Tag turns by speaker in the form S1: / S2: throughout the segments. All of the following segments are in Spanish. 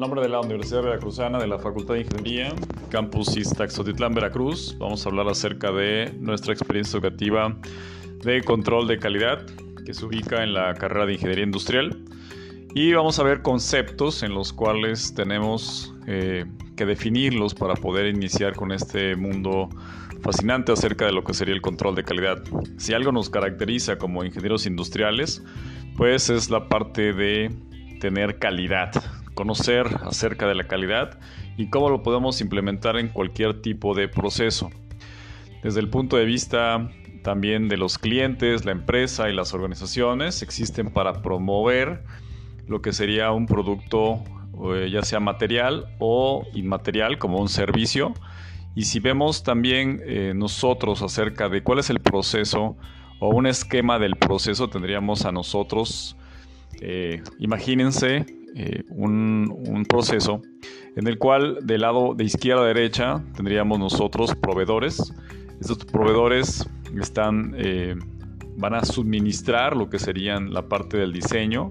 S1: En nombre de la Universidad Veracruzana de la Facultad de Ingeniería, Campus Iztaxotitlán, Veracruz, vamos a hablar acerca de nuestra experiencia educativa de control de calidad que se ubica en la carrera de Ingeniería Industrial. Y vamos a ver conceptos en los cuales tenemos eh, que definirlos para poder iniciar con este mundo fascinante acerca de lo que sería el control de calidad. Si algo nos caracteriza como ingenieros industriales, pues es la parte de tener calidad, conocer acerca de la calidad y cómo lo podemos implementar en cualquier tipo de proceso. Desde el punto de vista también de los clientes, la empresa y las organizaciones, existen para promover lo que sería un producto eh, ya sea material o inmaterial como un servicio. Y si vemos también eh, nosotros acerca de cuál es el proceso o un esquema del proceso, tendríamos a nosotros, eh, imagínense un, un, proceso en el cual del lado de izquierda a derecha tendríamos nosotros proveedores. Estos proveedores están, van a suministrar lo que serían la parte del diseño,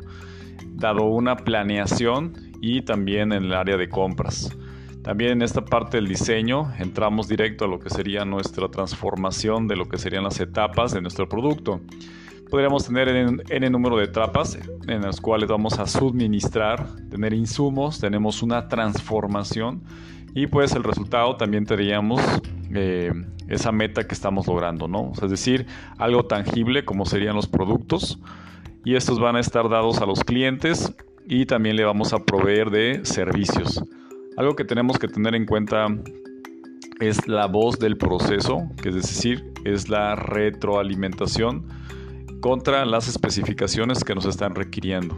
S1: dado una planeación y también en el área de compras. También en esta parte del diseño entramos directo a lo que sería nuestra transformación de lo que serían las etapas de nuestro producto. Podríamos tener en n número de etapas en las cuales vamos a suministrar, tener insumos, tenemos una transformación y pues el resultado también tendríamos eh, esa meta que estamos logrando, ¿no? es decir, algo tangible como serían los productos y estos van a estar dados a los clientes y también le vamos a proveer de servicios. Algo que tenemos que tener en cuenta es la voz del proceso, que es decir, es la retroalimentación contra las especificaciones que nos están requiriendo.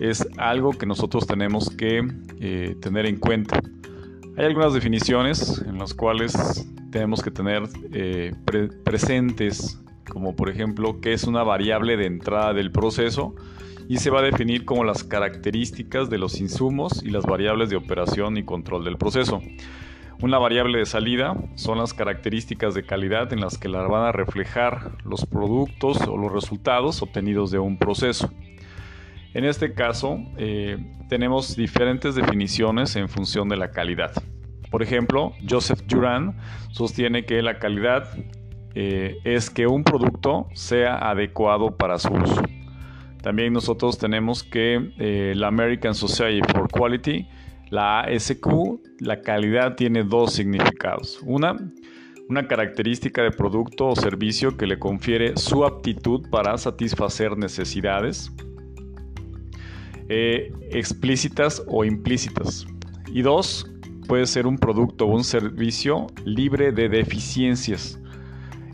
S1: Es algo que nosotros tenemos que eh, tener en cuenta. Hay algunas definiciones en las cuales tenemos que tener eh, presentes, como por ejemplo, qué es una variable de entrada del proceso, y se va a definir como las características de los insumos y las variables de operación y control del proceso. Una variable de salida son las características de calidad en las que la van a reflejar los productos o los resultados obtenidos de un proceso. En este caso, eh, tenemos diferentes definiciones en función de la calidad. Por ejemplo, Joseph Duran sostiene que la calidad eh, es que un producto sea adecuado para su uso. También nosotros tenemos que eh, la American Society for Quality, la ASQ, la calidad tiene dos significados. Una, una característica de producto o servicio que le confiere su aptitud para satisfacer necesidades eh, explícitas o implícitas. Y dos, puede ser un producto o un servicio libre de deficiencias.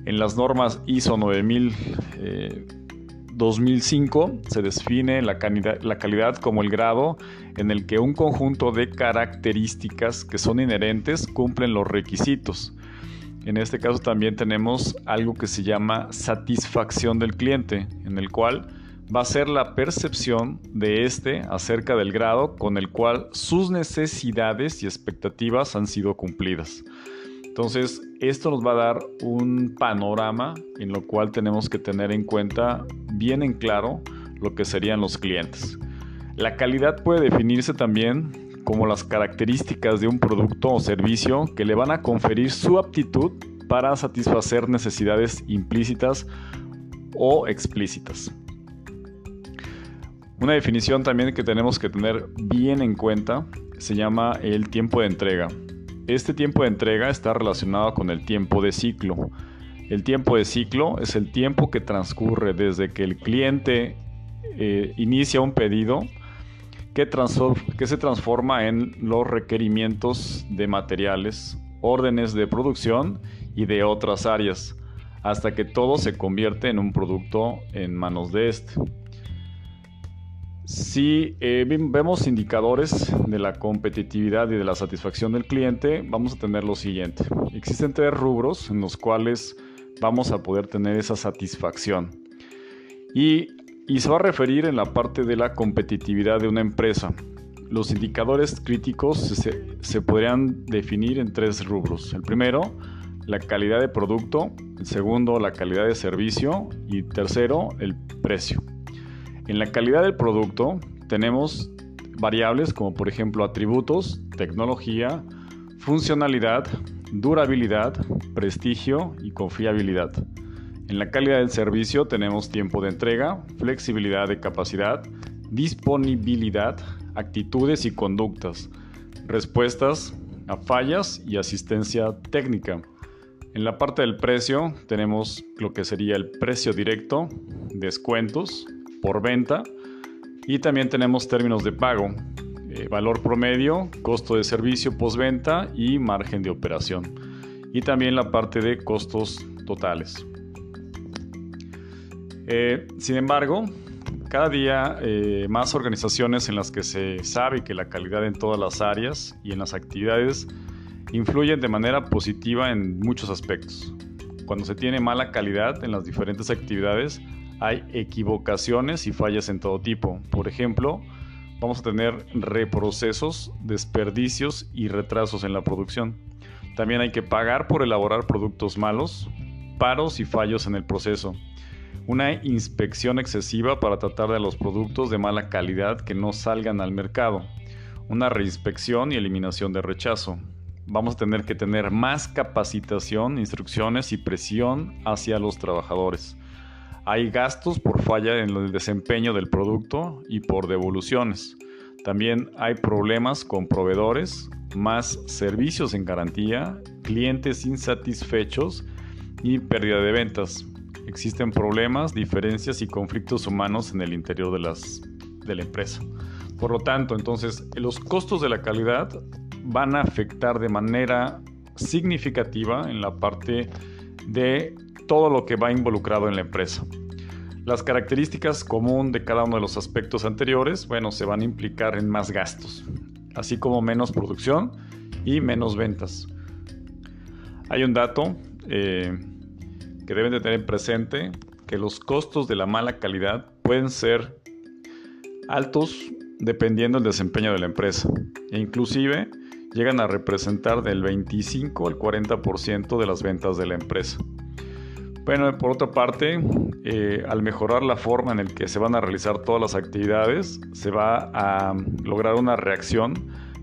S1: En las normas ISO 9000 2005 se define la calidad, la calidad, como el grado en el que un conjunto de características que son inherentes cumplen los requisitos. En este caso también tenemos algo que se llama satisfacción del cliente, en el cual va a ser la percepción de éste acerca del grado con el cual sus necesidades y expectativas han sido cumplidas. Entonces, esto nos va a dar un panorama en lo cual tenemos que tener en cuenta bien en claro lo que serían los clientes. La calidad puede definirse también como las características de un producto o servicio que le van a conferir su aptitud para satisfacer necesidades implícitas o explícitas. Una definición también que tenemos que tener bien en cuenta se llama el tiempo de entrega. Este tiempo de entrega está relacionado con el tiempo de ciclo. El tiempo de ciclo es el tiempo que transcurre desde que el cliente eh, inicia un pedido que, que se transforma en los requerimientos de materiales, órdenes de producción y de otras áreas, hasta que todo se convierte en un producto en manos de este. Si eh, vemos indicadores de la competitividad y de la satisfacción del cliente, vamos a tener lo siguiente. Existen tres rubros en los cuales vamos a poder tener esa satisfacción. Y, se va a referir en la parte de la competitividad de una empresa. Los indicadores críticos se, se podrían definir en tres rubros. El primero, la calidad de producto. El segundo, la calidad de servicio. Y tercero, el precio. En la calidad del producto tenemos variables como por ejemplo atributos, tecnología, funcionalidad, durabilidad, prestigio y confiabilidad. En la calidad del servicio tenemos tiempo de entrega, flexibilidad de capacidad, disponibilidad, actitudes y conductas, respuestas a fallas y asistencia técnica. En la parte del precio tenemos lo que sería el precio directo, descuentos por venta y también tenemos términos de pago, eh, valor promedio, costo de servicio postventa y margen de operación. Y también la parte de costos totales. Eh, sin embargo, cada día eh, más organizaciones en las que se sabe que la calidad en todas las áreas y en las actividades influyen de manera positiva en muchos aspectos. Cuando se tiene mala calidad en las diferentes actividades, hay equivocaciones y fallas en todo tipo. Por ejemplo, vamos a tener reprocesos, desperdicios y retrasos en la producción. También hay que pagar por elaborar productos malos, paros y fallos en el proceso una inspección excesiva para tratar de los productos de mala calidad que no salgan al mercado, una reinspección y eliminación de rechazo. Vamos a tener que tener más capacitación, instrucciones y presión hacia los trabajadores. Hay gastos por falla en el desempeño del producto y por devoluciones. También hay problemas con proveedores, más servicios en garantía, clientes insatisfechos y pérdida de ventas existen problemas, diferencias y conflictos humanos en el interior de, de la empresa. Por lo tanto, entonces, los costos de la calidad van a afectar de manera significativa en la parte de todo lo que va involucrado en la empresa. Las características común de cada uno de los aspectos anteriores, bueno, se van a implicar en más gastos, así como menos producción y menos ventas. Hay un dato eh, que deben de tener presente que los costos de la mala calidad pueden ser altos dependiendo del desempeño de la empresa e inclusive llegan a representar del 25 al 40% de las ventas de la empresa. Bueno, por otra parte, eh, al mejorar la forma en la que se van a realizar todas las actividades, se va a lograr una reacción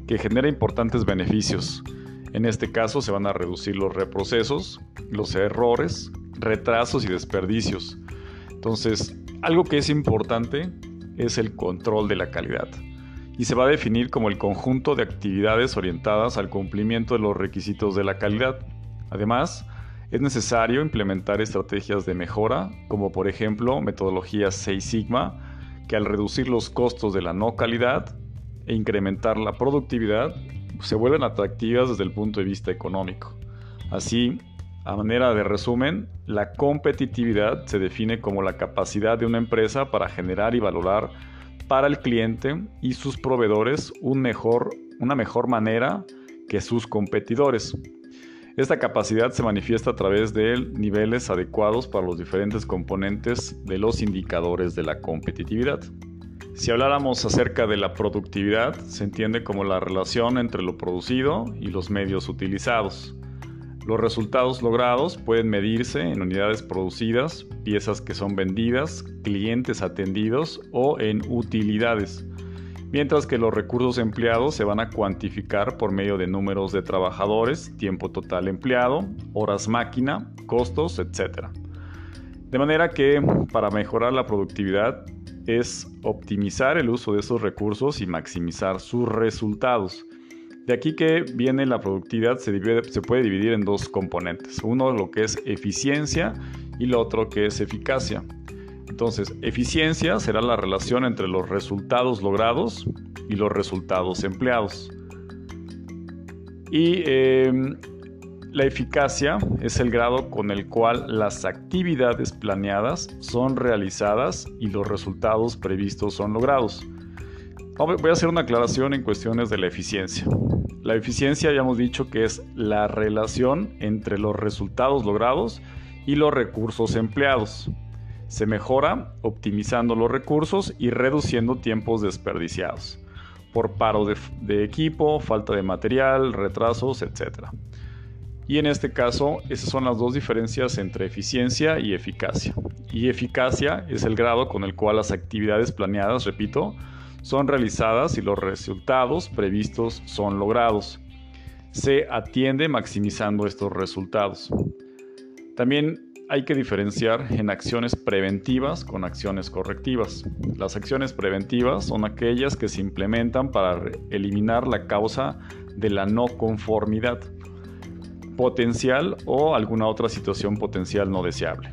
S1: que genera importantes beneficios. En este caso se van a reducir los reprocesos, los errores, retrasos y desperdicios. Entonces, algo que es importante es el control de la calidad y se va a definir como el conjunto de actividades orientadas al cumplimiento de los requisitos de la calidad. Además, es necesario implementar estrategias de mejora, como por ejemplo metodologías 6 Sigma, que al reducir los costos de la no calidad e incrementar la productividad, se vuelven atractivas desde el punto de vista económico. Así, a manera de resumen, la competitividad se define como la capacidad de una empresa para generar y valorar para el cliente y sus proveedores un mejor, una mejor manera que sus competidores. Esta capacidad se manifiesta a través de niveles adecuados para los diferentes componentes de los indicadores de la competitividad. Si habláramos acerca de la productividad, se entiende como la relación entre lo producido y los medios utilizados. Los resultados logrados pueden medirse en unidades producidas, piezas que son vendidas, clientes atendidos o en utilidades, mientras que los recursos empleados se van a cuantificar por medio de números de trabajadores, tiempo total empleado, horas máquina, costos, etc. De manera que para mejorar la productividad es optimizar el uso de esos recursos y maximizar sus resultados. De aquí que viene la productividad se, se puede dividir en dos componentes. Uno lo que es eficiencia y lo otro que es eficacia. Entonces, eficiencia será la relación entre los resultados logrados y los resultados empleados. Y em, la eficacia es el grado con el cual las actividades planeadas son realizadas y los resultados previstos son logrados. Voy a hacer una aclaración en cuestiones de la eficiencia. La eficiencia ya hemos dicho que es la relación entre los resultados logrados y los recursos empleados. Se mejora optimizando los recursos y reduciendo tiempos desperdiciados por paro de, equipo, falta de material, retrasos, etc. Y en este caso, esas son las dos diferencias entre eficiencia y eficacia. Y eficacia es el grado con el cual las actividades planeadas, repito, son realizadas y los resultados previstos son logrados. Se atiende maximizando estos resultados. También hay que diferenciar en acciones preventivas con acciones correctivas. Las acciones preventivas son aquellas que se implementan para eliminar la causa de la no conformidad potencial o alguna otra situación potencial no deseable.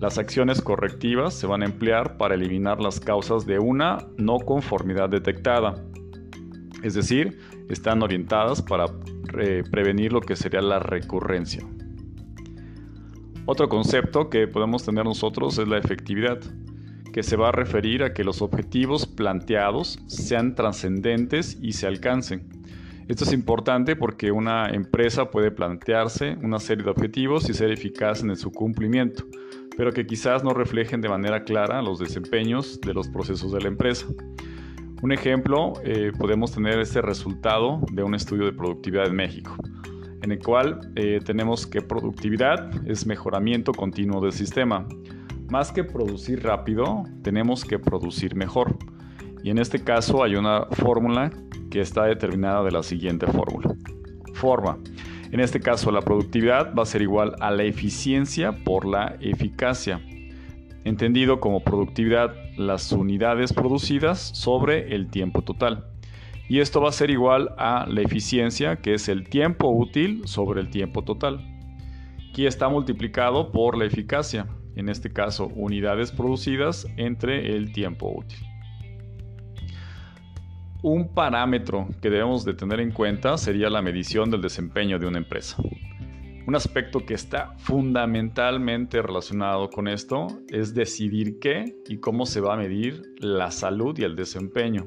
S1: Las acciones correctivas se van a emplear para eliminar las causas de una no conformidad detectada. Es decir, están orientadas para eh, prevenir lo que sería la recurrencia. Otro concepto que podemos tener nosotros es la efectividad, que se va a referir a que los objetivos planteados sean trascendentes y se alcancen. Esto es importante porque una empresa puede plantearse una serie de objetivos y ser eficaz en su cumplimiento, pero que quizás no reflejen de manera clara los desempeños de los procesos de la empresa. Un ejemplo, eh, podemos tener este resultado de un estudio de productividad en México en el cual eh, tenemos que productividad es mejoramiento continuo del sistema. Más que producir rápido, tenemos que producir mejor. Y en este caso hay una fórmula que está determinada de la siguiente fórmula. Forma. En este caso la productividad va a ser igual a la eficiencia por la eficacia. Entendido como productividad las unidades producidas sobre el tiempo total y esto va a ser igual a la eficiencia, que es el tiempo útil sobre el tiempo total. Aquí está multiplicado por la eficacia, en este caso unidades producidas entre el tiempo útil. Un parámetro que debemos de tener en cuenta sería la medición del desempeño de una empresa. Un aspecto que está fundamentalmente relacionado con esto es decidir qué y cómo se va a medir la salud y el desempeño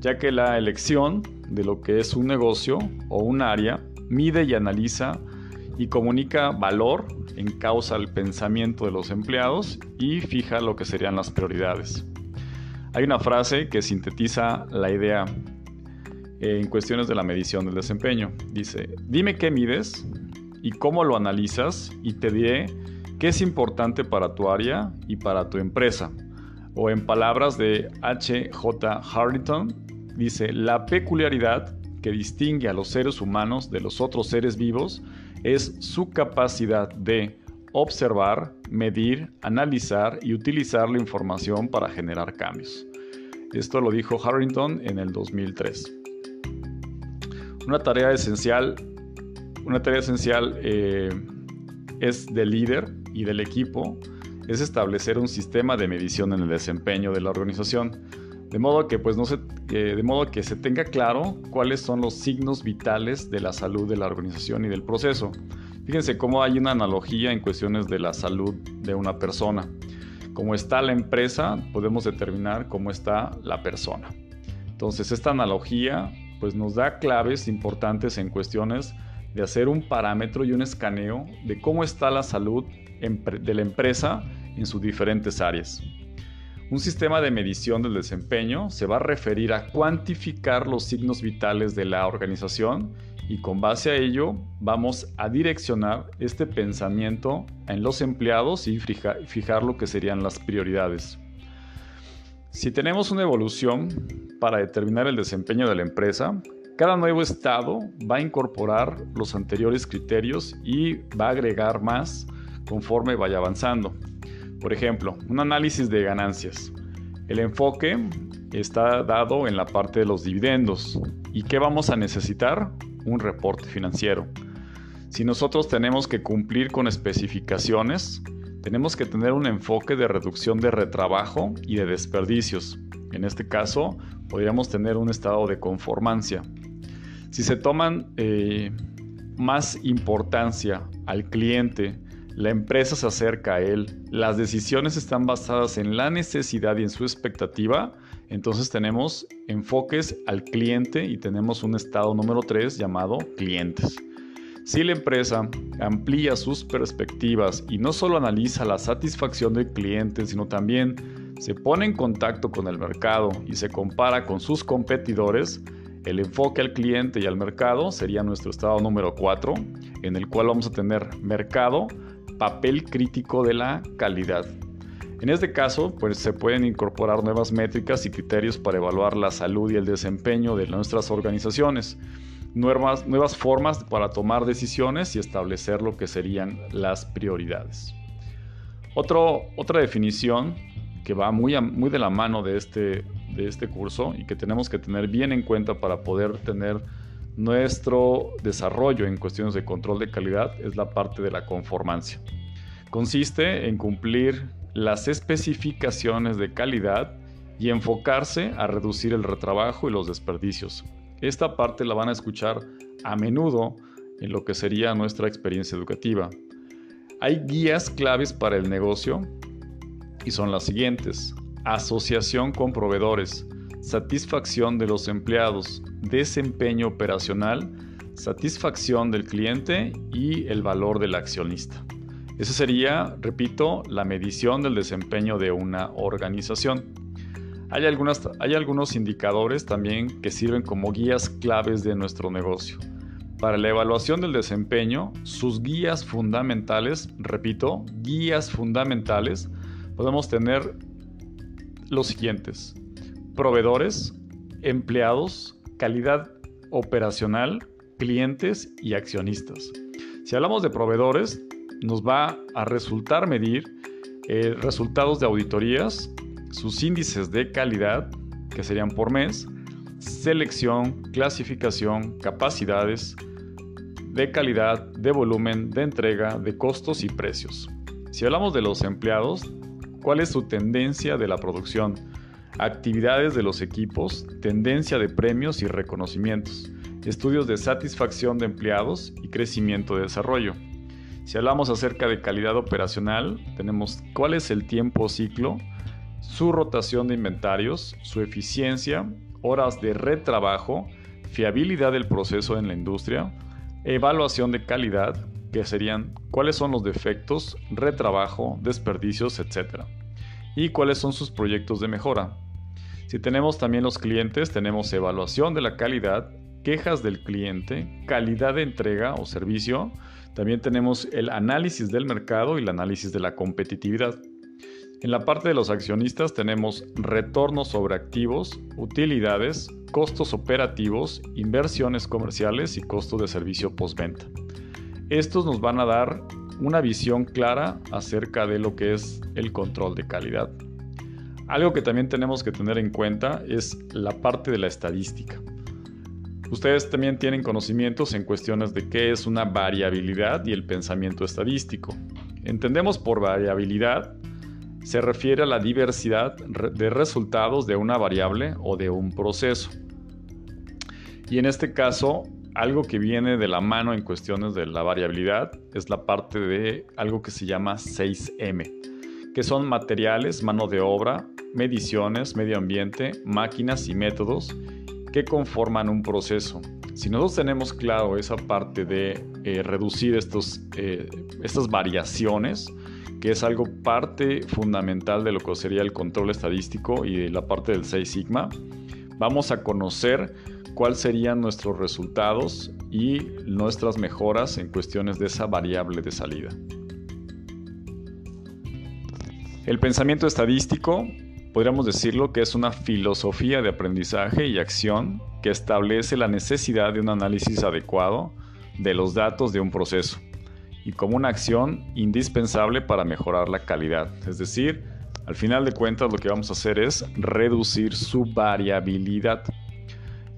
S1: ya que la elección de lo que es un negocio o un área mide y analiza y comunica valor en causa el pensamiento de los empleados y fija lo que serían las prioridades. Hay una frase que sintetiza la idea en cuestiones de la medición del desempeño. Dice, dime qué mides y cómo lo analizas y te diré qué es importante para tu área y para tu empresa. O en palabras de H.J. Harrington, dice, la peculiaridad que distingue a los seres humanos de los otros seres vivos es su capacidad de observar, medir, analizar y utilizar la información para generar cambios. Esto lo dijo Harrington en el 2003. Una tarea esencial, una tarea esencial eh, es del líder y del equipo es establecer un sistema de medición en el desempeño de la organización de modo que, pues, no se, de modo que se tenga claro cuáles son los signos vitales de la salud de la organización y del proceso. Fíjense cómo hay una analogía en cuestiones de la salud de una persona. Como está la empresa, podemos determinar cómo está la persona. Entonces, esta analogía pues, nos da claves importantes en cuestiones de hacer un parámetro y un escaneo de cómo está la salud de la empresa en sus diferentes áreas. Un sistema de medición del desempeño se va a referir a cuantificar los signos vitales de la organización y con base a ello vamos a direccionar este pensamiento en los empleados y fijar lo que serían las prioridades. Si tenemos una evolución para determinar el desempeño de la empresa, cada nuevo estado va a incorporar los anteriores criterios y va a agregar más conforme vaya avanzando. Por ejemplo, un análisis de ganancias. El enfoque está dado en la parte de los dividendos. ¿Y qué vamos a necesitar? Un reporte financiero. Si nosotros tenemos que cumplir con especificaciones, tenemos que tener un enfoque de reducción de retrabajo y de desperdicios. En este caso, podríamos tener un estado de conformancia. Si se toman eh, más importancia al cliente, la empresa se acerca a él, las decisiones están basadas en la necesidad y en su expectativa, entonces tenemos enfoques al cliente y tenemos un estado número 3 llamado clientes. Si la empresa amplía sus perspectivas y no solo analiza la satisfacción del cliente, sino también se pone en contacto con el mercado y se compara con sus competidores, el enfoque al cliente y al mercado sería nuestro estado número 4, en el cual vamos a tener mercado, papel crítico de la calidad. En este caso, pues se pueden incorporar nuevas métricas y criterios para evaluar la salud y el desempeño de nuestras organizaciones, nuevas, formas para tomar decisiones y establecer lo que serían las prioridades. otra definición que va muy, muy de la mano de este, de este curso y que tenemos que tener bien en cuenta para poder tener nuestro desarrollo en cuestiones de control de calidad es la parte de la conformancia. Consiste en cumplir las especificaciones de calidad y enfocarse a reducir el retrabajo y los desperdicios. Esta parte la van a escuchar a menudo en lo que sería nuestra experiencia educativa. Hay guías claves para el negocio y son las siguientes. Asociación con proveedores, satisfacción de los empleados, desempeño operacional, satisfacción del cliente y el valor del accionista. Esa sería, repito, la medición del desempeño de una organización. Hay, algunas, hay algunos indicadores también que sirven como guías claves de nuestro negocio. Para la evaluación del desempeño, sus guías fundamentales, repito, guías fundamentales, podemos tener los siguientes. Proveedores, empleados, calidad operacional, clientes y accionistas. Si hablamos de proveedores, nos va a resultar medir eh, resultados de auditorías, sus índices de calidad, que serían por mes, selección, clasificación, capacidades de calidad, de volumen, de entrega, de costos y precios. Si hablamos de los empleados, ¿cuál es su tendencia de la producción? Actividades de los equipos, tendencia de premios y reconocimientos, estudios de satisfacción de empleados y crecimiento de desarrollo. Si hablamos acerca de calidad operacional, tenemos cuál es el tiempo ciclo, su rotación de inventarios, su eficiencia, horas de retrabajo, fiabilidad del proceso en la industria, evaluación de calidad, que serían cuáles son los defectos, retrabajo, desperdicios, etc. Y cuáles son sus proyectos de mejora. Si tenemos también los clientes, tenemos evaluación de la calidad, quejas del cliente, calidad de entrega o servicio, también tenemos el análisis del mercado y el análisis de la competitividad. En la parte de los accionistas tenemos retornos sobre activos, utilidades, costos operativos, inversiones comerciales y costos de servicio postventa. Estos nos van a dar una visión clara acerca de lo que es el control de calidad. Algo que también tenemos que tener en cuenta es la parte de la estadística. Ustedes también tienen conocimientos en cuestiones de qué es una variabilidad y el pensamiento estadístico. Entendemos por variabilidad se refiere a la diversidad de resultados de una variable o de un proceso. Y en este caso, algo que viene de la mano en cuestiones de la variabilidad es la parte de algo que se llama 6M, que son materiales, mano de obra, mediciones, medio ambiente, máquinas y métodos que conforman un proceso. Si nosotros tenemos claro esa parte de eh, reducir estos, eh, estas variaciones, que es algo parte fundamental de lo que sería el control estadístico y la parte del 6 sigma, vamos a conocer cuáles serían nuestros resultados y nuestras mejoras en cuestiones de esa variable de salida. El pensamiento estadístico podríamos decirlo que es una filosofía de aprendizaje y acción que establece la necesidad de un análisis adecuado de los datos de un proceso y como una acción indispensable para mejorar la calidad. Es decir, al final de cuentas lo que vamos a hacer es reducir su variabilidad.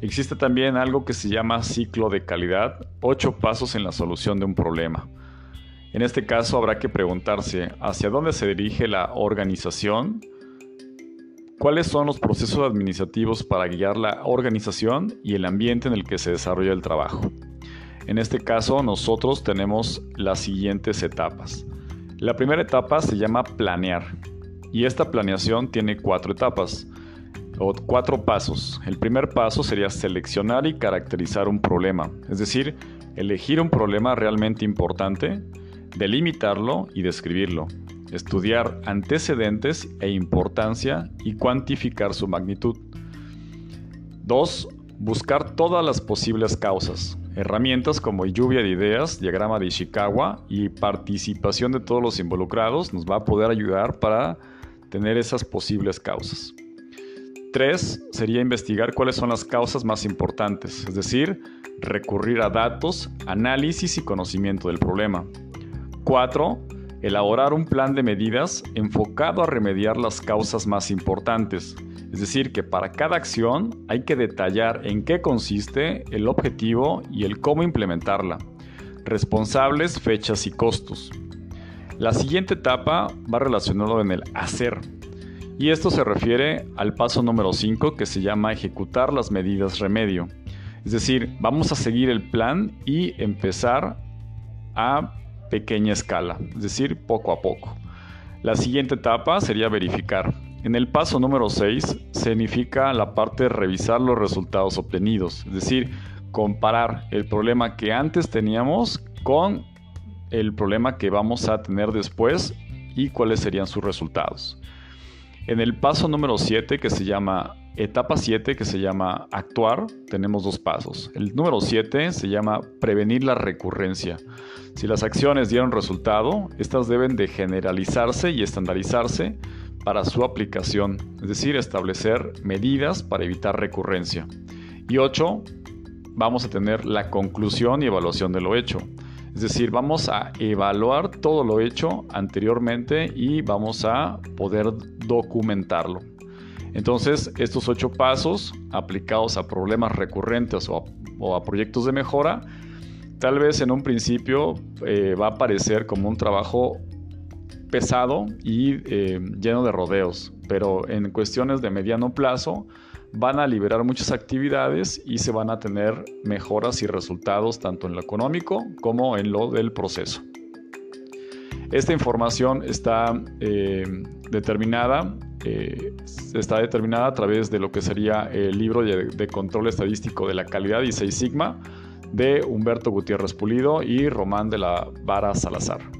S1: Existe también algo que se llama ciclo de calidad, ocho pasos en la solución de un problema. En este caso habrá que preguntarse hacia dónde se dirige la organización ¿Cuáles son los procesos administrativos para guiar la organización y el ambiente en el que se desarrolla el trabajo? En este caso, nosotros tenemos las siguientes etapas. La primera etapa se llama planear y esta planeación tiene cuatro etapas o cuatro pasos. El primer paso sería seleccionar y caracterizar un problema, es decir, elegir un problema realmente importante, delimitarlo y describirlo estudiar antecedentes e importancia y cuantificar su magnitud. 2. Buscar todas las posibles causas. Herramientas como lluvia de ideas, diagrama de Ishikawa y participación de todos los involucrados nos va a poder ayudar para tener esas posibles causas. Tres sería investigar cuáles son las causas más importantes, es decir, recurrir a datos, análisis y conocimiento del problema. Cuatro, elaborar un plan de medidas enfocado a remediar las causas más importantes. Es decir, que para cada acción hay que detallar en qué consiste, el objetivo y el cómo implementarla. Responsables, fechas y costos. La siguiente etapa va relacionado en el hacer. Y esto se refiere al paso número 5 que se llama ejecutar las medidas remedio. Es decir, vamos a seguir el plan y empezar a pequeña escala, es decir, poco a poco. La siguiente etapa sería verificar. En el paso número 6 significa la parte de revisar los resultados obtenidos, es decir, comparar el problema que antes teníamos con el problema que vamos a tener después y cuáles serían sus resultados. En el paso número 7, que se llama etapa 7, que se llama actuar, tenemos dos pasos. El número 7 se llama prevenir la recurrencia. Si las acciones dieron resultado, estas deben de generalizarse y estandarizarse para su aplicación, es decir, establecer medidas para evitar recurrencia. Y 8, vamos a tener la conclusión y evaluación de lo hecho. Es decir, vamos a evaluar todo lo hecho anteriormente y vamos a poder documentarlo. Entonces, estos ocho pasos aplicados a problemas recurrentes o a, proyectos de mejora, tal vez en un principio eh, va a parecer como un trabajo pesado y eh, lleno de rodeos, pero en cuestiones de mediano plazo van a liberar muchas actividades y se van a tener mejoras y resultados tanto en lo económico como en lo del proceso. Esta información está eh, determinada eh, está determinada a través de lo que sería el libro de, control estadístico de la calidad y 6 Sigma de Humberto Gutiérrez Pulido y Román de la Vara Salazar.